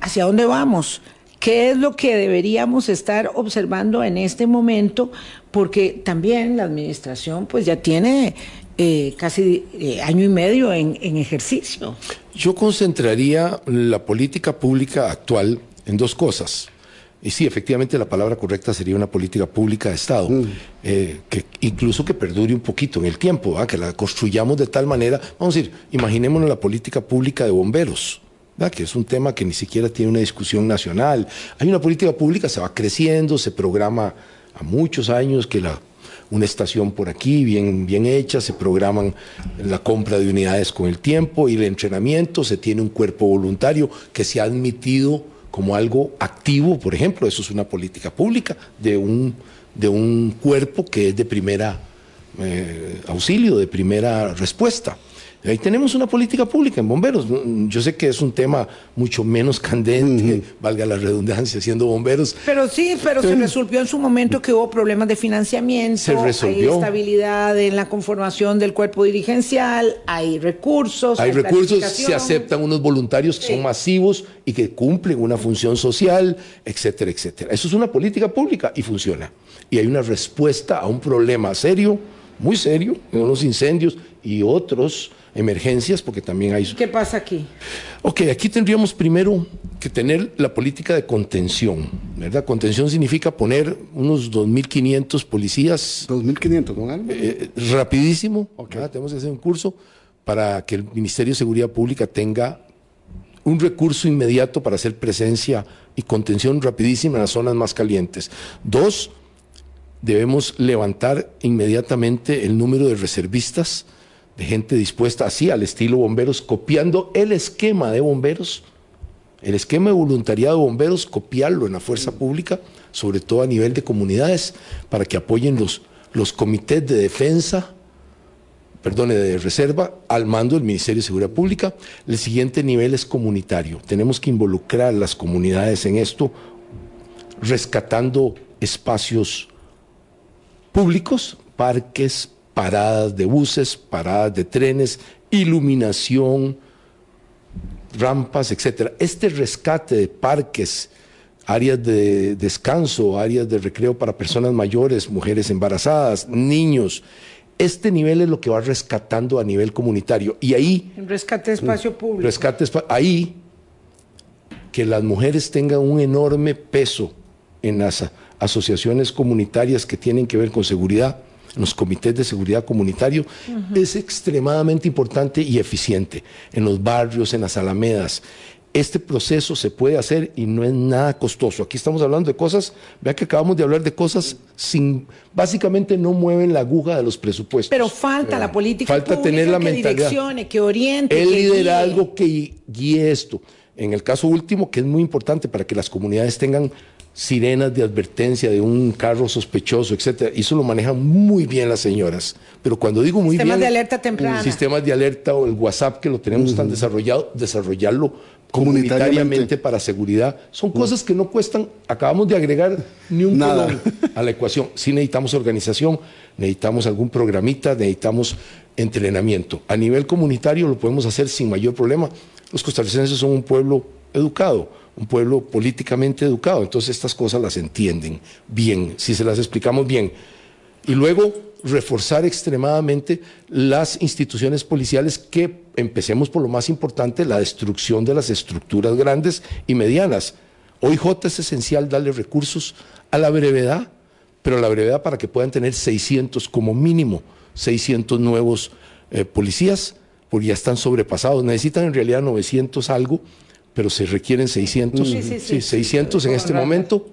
hacia dónde vamos, qué es lo que deberíamos estar observando en este momento, porque también la administración pues ya tiene eh, casi eh, año y medio en, en, ejercicio. Yo concentraría la política pública actual en dos cosas. Y sí, efectivamente la palabra correcta sería una política pública de Estado, mm. eh, que incluso que perdure un poquito en el tiempo, que la construyamos de tal manera, vamos a decir, imaginémonos la política pública de bomberos que es un tema que ni siquiera tiene una discusión nacional. Hay una política pública, se va creciendo, se programa a muchos años que una estación por aquí bien, bien hecha, se programan la compra de unidades con el tiempo y el entrenamiento, se tiene un cuerpo voluntario que se ha admitido como algo activo, por ejemplo, eso es una política pública de un, de un cuerpo que es de primera eh, auxilio, de primera respuesta. Ahí tenemos una política pública en bomberos. Yo sé que es un tema mucho menos candente, valga la redundancia, siendo bomberos. Pero sí, pero se resolvió en su momento que hubo problemas de financiamiento, se resolvió. hay estabilidad en la conformación del cuerpo dirigencial, hay recursos. Hay, recursos, se aceptan unos voluntarios que son masivos y que cumplen una función social, etcétera, etcétera. Eso es una política pública y funciona. Y hay una respuesta a un problema serio, muy serio, en unos incendios y otros emergencias, porque también hay... ¿Qué pasa aquí? Ok, aquí tendríamos primero que tener la política de contención, ¿verdad? Contención significa poner unos 2.500 policías... 2.500, don Álvaro. Eh, rapidísimo, tenemos que hacer un curso para que el Ministerio de Seguridad Pública tenga un recurso inmediato para hacer presencia y contención rapidísima en las zonas más calientes. Dos, debemos levantar inmediatamente el número de reservistas de gente dispuesta así al estilo bomberos, copiando el esquema de bomberos, el esquema de voluntariado de bomberos, copiarlo en la fuerza pública, sobre todo a nivel de comunidades, para que apoyen los, los comités de defensa, perdone, de reserva, al mando del Ministerio de Seguridad Pública. El siguiente nivel es comunitario. Tenemos que involucrar las comunidades en esto, rescatando espacios públicos, parques, paradas de buses, paradas de trenes, iluminación, rampas, etc. Este rescate de parques, áreas de descanso, áreas de recreo para personas mayores, mujeres embarazadas, niños, este nivel es lo que va rescatando a nivel comunitario. Y ahí... rescate espacio público. Rescate ahí que las mujeres tengan un enorme peso en las asociaciones comunitarias que tienen que ver con seguridad los comités de seguridad comunitario, es extremadamente importante y eficiente en los barrios, en las alamedas. Este proceso se puede hacer y no es nada costoso. Aquí estamos hablando de cosas, vea que acabamos de hablar de cosas sin, básicamente no mueven la aguja de los presupuestos. Pero falta la política falta tener la que direccione, que oriente. El liderazgo que guíe esto. En el caso último, que es muy importante para que las comunidades tengan sirenas de advertencia de un carro sospechoso, etcétera. Y eso lo manejan muy bien las señoras. Pero cuando digo muy sistemas bien. de alerta temprana. Sistemas de alerta o el WhatsApp que lo tenemos tan desarrollado, desarrollarlo comunitariamente para seguridad. Son cosas que no cuestan, acabamos de agregar ni un Nada. a la ecuación. Si necesitamos organización, necesitamos algún programita, necesitamos entrenamiento. A nivel comunitario lo podemos hacer sin mayor problema. Los costarricenses son un pueblo educado, un pueblo políticamente educado, entonces estas cosas las entienden bien, si se las explicamos bien. Y luego reforzar extremadamente las instituciones policiales que empecemos por lo más importante, la destrucción de las estructuras grandes y medianas. OIJ es esencial darle recursos a la brevedad, pero a la brevedad para que puedan tener 600 como mínimo, 600 nuevos eh, policías, porque ya están sobrepasados. Necesitan en realidad 900 algo, pero se requieren 600. Sí, sí, sí, 600 sí, en este momento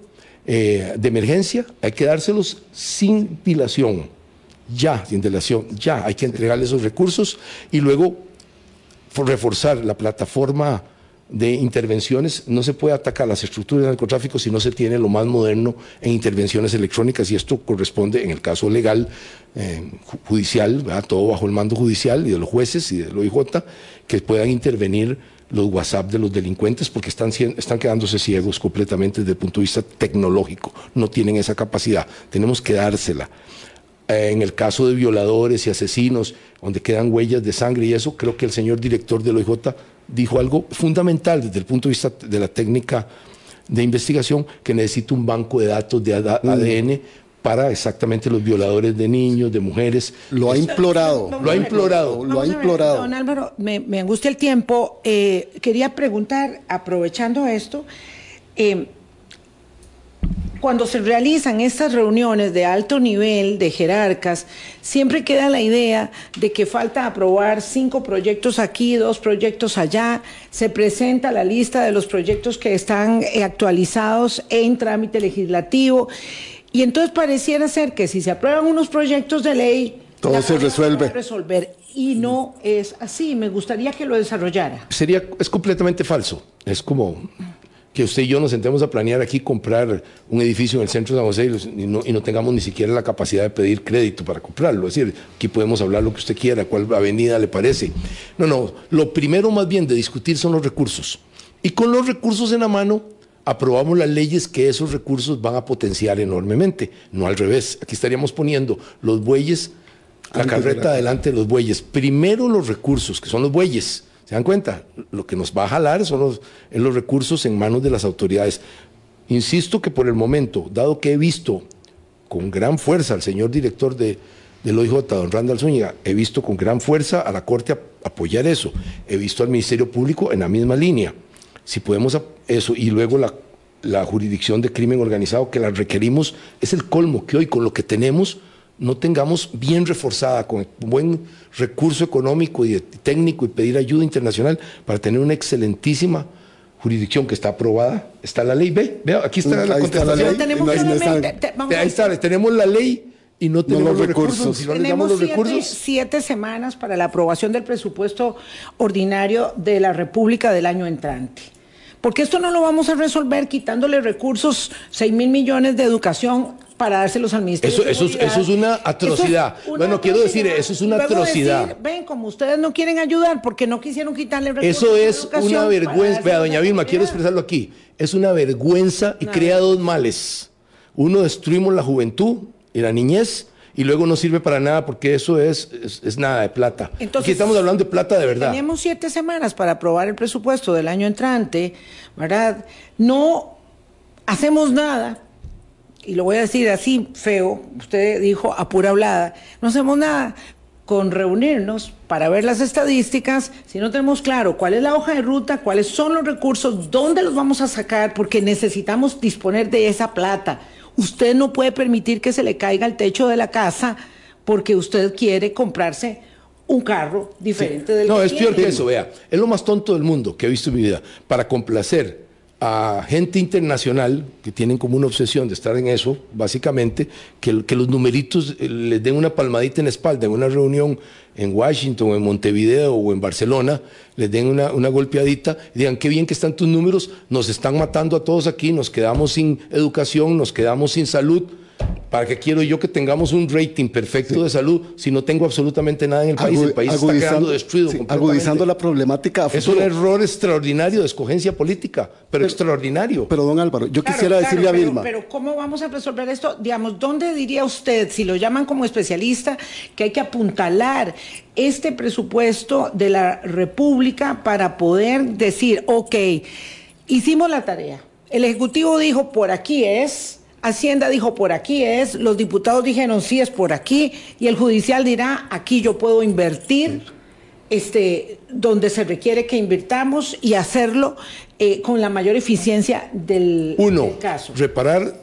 eh, de emergencia, hay que dárselos sin dilación, ya, sin dilación, ya, hay que entregarle esos recursos y luego for- reforzar la plataforma de intervenciones. No se puede atacar las estructuras del narcotráfico si no se tiene lo más moderno en intervenciones electrónicas y esto corresponde, en el caso legal, eh, ju- judicial, ¿verdad? todo bajo el mando judicial y de los jueces y de los OIJ, que puedan intervenir los WhatsApp de los delincuentes porque están, están quedándose ciegos completamente desde el punto de vista tecnológico. No tienen esa capacidad. Tenemos que dársela. Eh, en el caso de violadores y asesinos, donde quedan huellas de sangre y eso, creo que el señor director del OIJ dijo algo fundamental desde el punto de vista de la técnica de investigación, que necesita un banco de datos de AD- ADN para exactamente los violadores de niños, de mujeres. Lo ha implorado. Lo ha implorado. Lo ha a ver, implorado. Don Álvaro, me, me angustia el tiempo. Eh, quería preguntar, aprovechando esto, eh, cuando se realizan estas reuniones de alto nivel de jerarcas, siempre queda la idea de que falta aprobar cinco proyectos aquí, dos proyectos allá, se presenta la lista de los proyectos que están actualizados en trámite legislativo, y entonces pareciera ser que si se aprueban unos proyectos de ley, Todo se resuelve. resolver. Y no es así, me gustaría que lo desarrollara. sería, es completamente falso. Es como que usted y yo nos sentemos a planear aquí comprar un edificio en el centro de San José y no, y no tengamos ni siquiera la capacidad de pedir crédito para comprarlo. Es decir, aquí podemos hablar lo que usted quiera, cuál avenida le parece. No, no, lo primero más bien de discutir son los recursos. Y con los recursos en la mano, aprobamos las leyes que esos recursos van a potenciar enormemente. No al revés. Aquí estaríamos poniendo los bueyes, la la- carreta adelante de los bueyes. Primero los recursos, que son los bueyes. ¿Se dan cuenta? Lo que nos va a jalar son los, es los recursos en manos de las autoridades. Insisto que por el momento, dado que he visto con gran fuerza al señor director de, del OIJ, don Randall Zúñiga, he visto con gran fuerza a la Corte ap- apoyar eso. He visto al Ministerio Público en la misma línea. Si podemos eso y luego la, la jurisdicción de crimen organizado que la requerimos, es el colmo que hoy con lo que tenemos no tengamos bien reforzada, con buen recurso económico y de- técnico y pedir ayuda internacional para tener una excelentísima jurisdicción que está aprobada. Está la ley, ve, vea, aquí está la está la contestación. tenemos no no Ahí está, tenemos la ley y no tenemos los los recursos. recursos. Si no le damos Tenemos los siete, recursos, siete semanas para la aprobación del presupuesto ordinario de la República del año entrante. Porque esto no lo vamos a resolver quitándole recursos, 6 mil millones de educación para dárselos al Ministerio Eso- de eso es- Seguridad. eso es una atrocidad. Eso es Bueno, quiero decir, eso es una atrocidad. decir, ven, como ustedes no quieren ayudar porque no quisieron quitarle recursos eso es una vergüenza. Vea, doña Vilma, quiero expresarlo aquí. Es una vergüenza y crea dos males. Uno, destruimos la juventud y la niñez. Y luego no sirve para nada porque eso es, es, es nada de plata. Entonces, Aquí estamos hablando de plata de verdad. Tenemos siete semanas para aprobar el presupuesto del año entrante, ¿verdad? No hacemos nada, y lo voy a decir así feo, usted dijo a pura hablada, no hacemos nada con reunirnos para ver las estadísticas, si no tenemos claro cuál es la hoja de ruta, cuáles son los recursos, dónde los vamos a sacar, porque necesitamos disponer de esa plata. Usted no puede permitir que se le caiga el techo de la casa porque usted quiere comprarse un carro diferente del No, que es peor tiene. que eso, vea. Es lo más tonto del mundo que he visto en mi vida. Para complacer a gente internacional que tienen como una obsesión de estar en eso, básicamente, que, que los numeritos eh, les den una palmadita en la espalda en una reunión en Washington en Montevideo o en Barcelona, les den una, una golpeadita y digan, qué bien que están tus números, nos están matando a todos aquí, nos quedamos sin educación, nos quedamos sin salud. ¿Para qué quiero yo que tengamos un rating perfecto de salud si no tengo absolutamente nada en el país? Agu- el país está quedando destruido. sí, completamente. agudizando la problemática a Es un error extraordinario de escogencia política, pero, extraordinario. Pero don Álvaro, yo Claro, quisiera claro, decirle a pero- Vilma, Pero ¿cómo vamos a resolver esto? Digamos, ¿dónde diría usted, si lo llaman como especialista, que hay que apuntalar este presupuesto de la República para poder decir, ok, hicimos la tarea. El Ejecutivo dijo, por aquí es. Hacienda dijo por aquí es, los diputados dijeron sí es por aquí y el judicial dirá aquí yo puedo invertir este, donde se requiere que invirtamos y hacerlo eh, con la mayor eficiencia del, Uno, del caso. reparar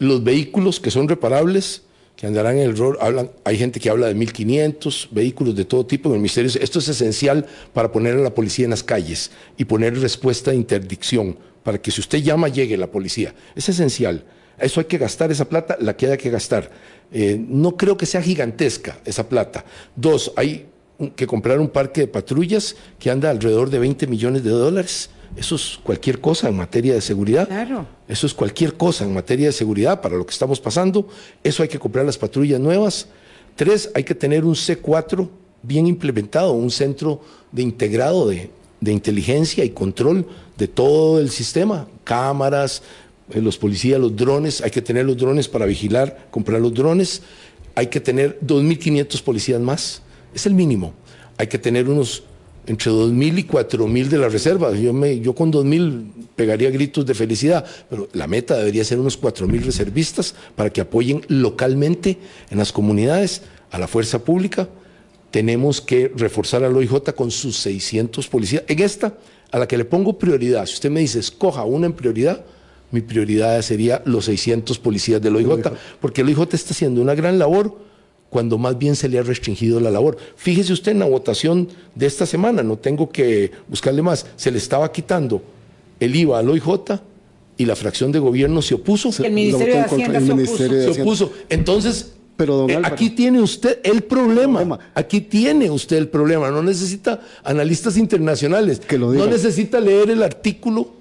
los vehículos que son reparables, que andarán en el rol. Hablan, hay gente que habla de 1.500 vehículos de todo tipo en el ministerio. Esto es esencial para poner a la policía en las calles y poner respuesta de interdicción, para que si usted llama llegue la policía. Es esencial. Eso hay que gastar esa plata, la que haya que gastar. Eh, no creo que sea gigantesca esa plata. Dos, hay que comprar un parque de patrullas que anda alrededor de 20 millones de dólares. Eso es cualquier cosa en materia de seguridad. Claro. Eso es cualquier cosa en materia de seguridad para lo que estamos pasando. Eso hay que comprar las patrullas nuevas. Tres, hay que tener un C4 bien implementado, un centro de integrado de, de inteligencia y control de todo el sistema. Cámaras, los policías, los drones. Hay que tener los drones para vigilar, comprar los drones. Hay que tener 2.500 policías más. Es el mínimo. Hay que tener unos entre 2.000 y 4.000 de la reserva. Yo con 2.000 pegaría gritos de felicidad, pero la meta debería ser unos 4.000 reservistas para que apoyen localmente en las comunidades a la fuerza pública. Tenemos que reforzar al OIJ con sus 600 policías. En esta, a la que le pongo prioridad, si usted me dice, escoja una en prioridad, mi prioridad sería los 600 policías del OIJ, porque el OIJ está haciendo una gran labor cuando más bien se le ha restringido la labor. Fíjese usted en la votación de esta semana, no tengo que buscarle más, se le estaba quitando el IVA al OIJ y la fracción de gobierno se opuso. El Ministerio de Hacienda el se Ministerio de opuso. Se opuso. Entonces, Pero, don eh, Álvaro. aquí tiene usted el problema. Problema. Aquí tiene usted el problema. No necesita analistas internacionales. Que lo no necesita leer el artículo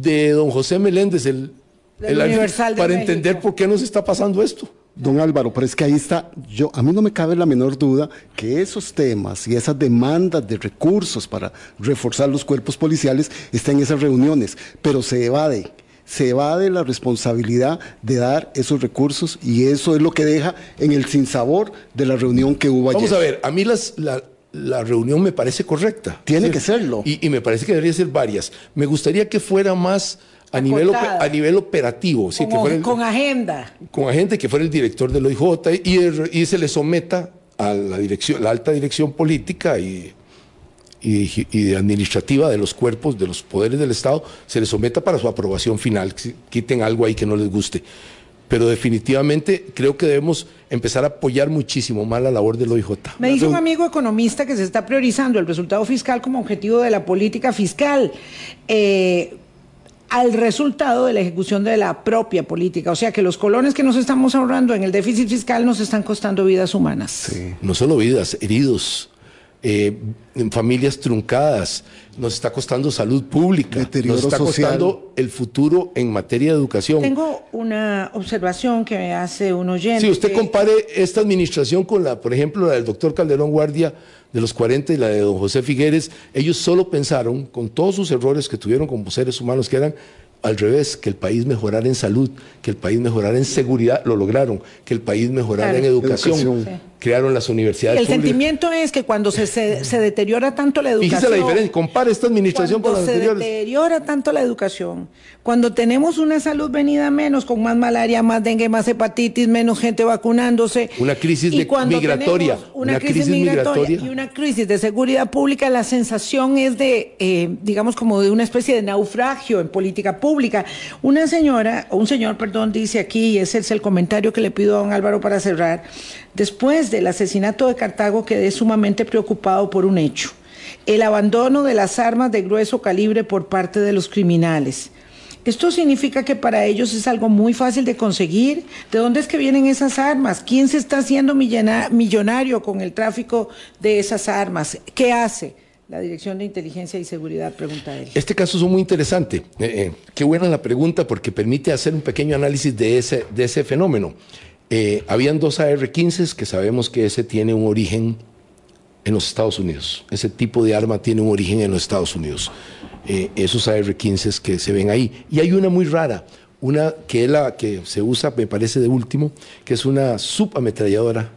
de don José Meléndez, el, Universal para México. entender por qué nos está pasando esto. Don Álvaro, pero es que ahí está, yo, a mí no me cabe la menor duda que esos temas y esas demandas de recursos para reforzar los cuerpos policiales están en esas reuniones, pero se evade, se evade la responsabilidad de dar esos recursos y eso es lo que deja en el sinsabor de la reunión que hubo ayer. Vamos a ver, a mí las, la, la reunión me parece correcta. Tiene que serlo. Y, y me parece que debería ser varias. Me gustaría que fuera más a, nivel, a nivel operativo. sí, que con, fuera el- con agenda. con agente que fuera el director del OIJ y, el- y se le someta a la dirección, la alta dirección política y, y, y administrativa de los cuerpos, de los poderes del Estado, se le someta para su aprobación final. Quiten algo ahí que no les guste. Pero definitivamente creo que debemos empezar a apoyar muchísimo más la labor del OIJ. Me dice un amigo economista que se está priorizando el resultado fiscal como objetivo de la política fiscal. eh, al resultado de la ejecución de la propia política. O sea que los colones que nos estamos ahorrando en el déficit fiscal nos están costando vidas humanas. No solo vidas, heridos, eh, en familias truncadas, nos está costando salud pública, Deterioro nos está social. costando el futuro en materia de educación. Tengo una observación que me hace un oyente. Si usted que- compare esta administración con la, por ejemplo, la del doctor Calderón Guardia de los 40 y la de don José Figueres, ellos solo pensaron, con todos sus errores que tuvieron como seres humanos, que eran al revés, que el país mejorara en salud, que el país mejorara en seguridad, lo lograron, que el país mejorara Claro. en educación, Educación. Sí. crearon las universidades El públicas. sentimiento es que cuando se, se, se deteriora tanto la educación. Fíjese la diferencia, compare esta administración con cuando las se anteriores. deteriora tanto la educación, cuando tenemos una salud venida menos, con más malaria, más dengue, más hepatitis, menos gente vacunándose. Una crisis de- migratoria, Una, una crisis, crisis migratoria, migratoria. y una crisis de seguridad pública, la sensación es de, eh, digamos, como de una especie de naufragio en política pública. Una señora, o un señor, perdón, dice aquí, y ese es el comentario que le pido a don Álvaro para cerrar, después del asesinato de Cartago quedé sumamente preocupado por un hecho el abandono de las armas de grueso calibre por parte de los criminales. Esto significa que para ellos es algo muy fácil de conseguir. ¿De dónde es que vienen esas armas? ¿Quién se está haciendo millona- millonario con el tráfico de esas armas? ¿Qué hace? La Dirección de Inteligencia y Seguridad, pregunta él. Este caso es muy interesante. Eh, eh, qué buena la pregunta porque permite hacer un pequeño análisis de ese, de ese fenómeno. Eh, habían dos AR-15 que sabemos que ese tiene un origen en los Estados Unidos. Ese tipo de arma tiene un origen en los Estados Unidos. esos AR-15 que se ven ahí. Y hay una muy rara, una que es la que se usa, me parece de último, que es una subametralladora,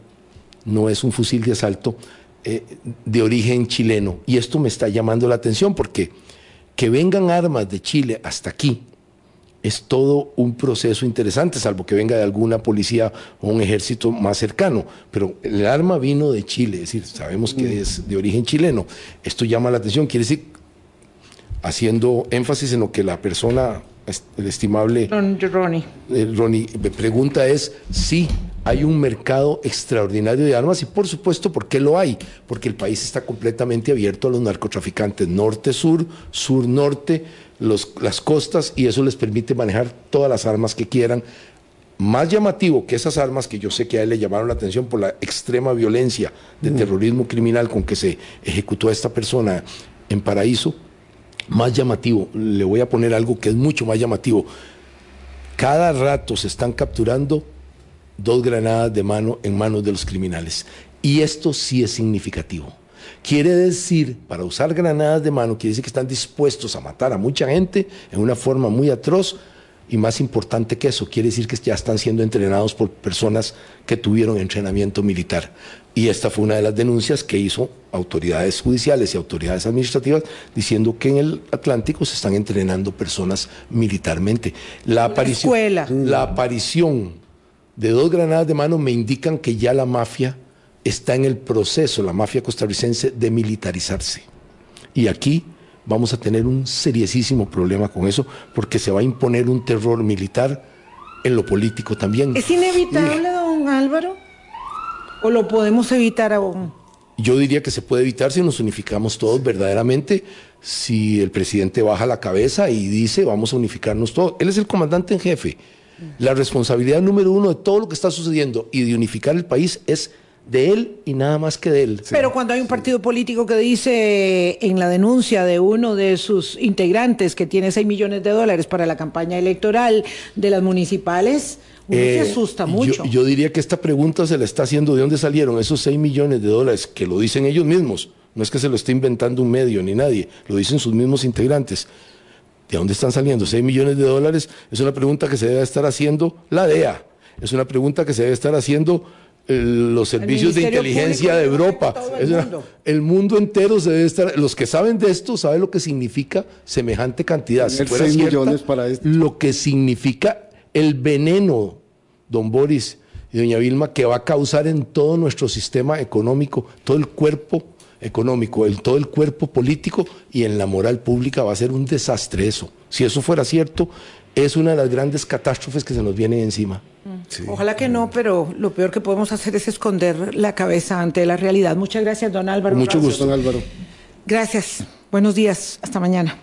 no es un fusil de asalto, eh, de origen chileno. Y esto me está llamando la atención porque que vengan armas de Chile hasta aquí es todo un proceso interesante, salvo que venga de alguna policía o un ejército más cercano. Pero el arma vino de Chile, es decir, sabemos que es de origen chileno. Esto llama la atención, quiere decir, haciendo énfasis en lo que la persona, el estimable Ronnie, eh, Ronnie me pregunta es, sí, hay un mercado extraordinario de armas y por supuesto, ¿por qué lo hay? Porque el país está completamente abierto a los narcotraficantes norte-sur, sur-norte, las costas y eso les permite manejar todas las armas que quieran. Más llamativo que esas armas que yo sé que a él le llamaron la atención por la extrema violencia de mm. terrorismo criminal con que se ejecutó a esta persona en Paraíso, más llamativo, le voy a poner algo que es mucho más llamativo. Cada rato se están capturando dos granadas de mano en manos de los criminales. Y esto sí es significativo. Quiere decir, para usar granadas de mano, quiere decir que están dispuestos a matar a mucha gente en una forma muy atroz y más importante que eso, quiere decir que ya están siendo entrenados por personas que tuvieron entrenamiento militar. Y esta fue una de las denuncias que hizo autoridades judiciales y autoridades administrativas diciendo que en el Atlántico se están entrenando personas militarmente. La aparición, la aparición de dos granadas de mano me indican que ya la mafia está en el proceso, la mafia costarricense, de militarizarse. Y aquí vamos a tener un seriosísimo problema con eso, porque se va a imponer un terror militar en lo político también. ¿Es inevitable, don Álvaro? ¿O lo podemos evitar aún? Yo diría que se puede evitar si nos unificamos todos verdaderamente, si el presidente baja la cabeza y dice vamos a unificarnos todos. Él es el comandante en jefe la responsabilidad número uno de todo lo que está sucediendo y de unificar el país es de él y nada más que de él. Pero cuando hay un partido político que dice en la denuncia de uno de sus integrantes que tiene 6 millones de dólares para la campaña electoral de las municipales, uno se eh, asusta mucho. Yo, diría que esta pregunta se la está haciendo de dónde salieron esos 6 millones de dólares, que lo dicen ellos mismos. No es que se lo esté inventando un medio ni nadie, lo dicen sus mismos integrantes. ¿De dónde están saliendo 6 millones de dólares? Es una pregunta que se debe estar haciendo la DEA. Es una pregunta que se debe estar haciendo eh, los servicios de inteligencia de Europa. El mundo. el, mundo. entero se debe estar. Los que saben de esto saben lo que significa semejante cantidad. Si fuera millones para esto. Lo que significa el veneno, don Boris y doña Vilma, que va a causar en todo nuestro sistema económico, todo el cuerpo económico, en todo el cuerpo político y en la moral pública va a ser un desastre eso. Si eso fuera cierto, es una de las grandes catástrofes que se nos viene encima. Ojalá que no, pero lo peor que podemos hacer es esconder la cabeza ante la realidad. Muchas gracias, don Álvaro. Mucho gusto, don Álvaro. Gracias. Buenos días. Hasta mañana.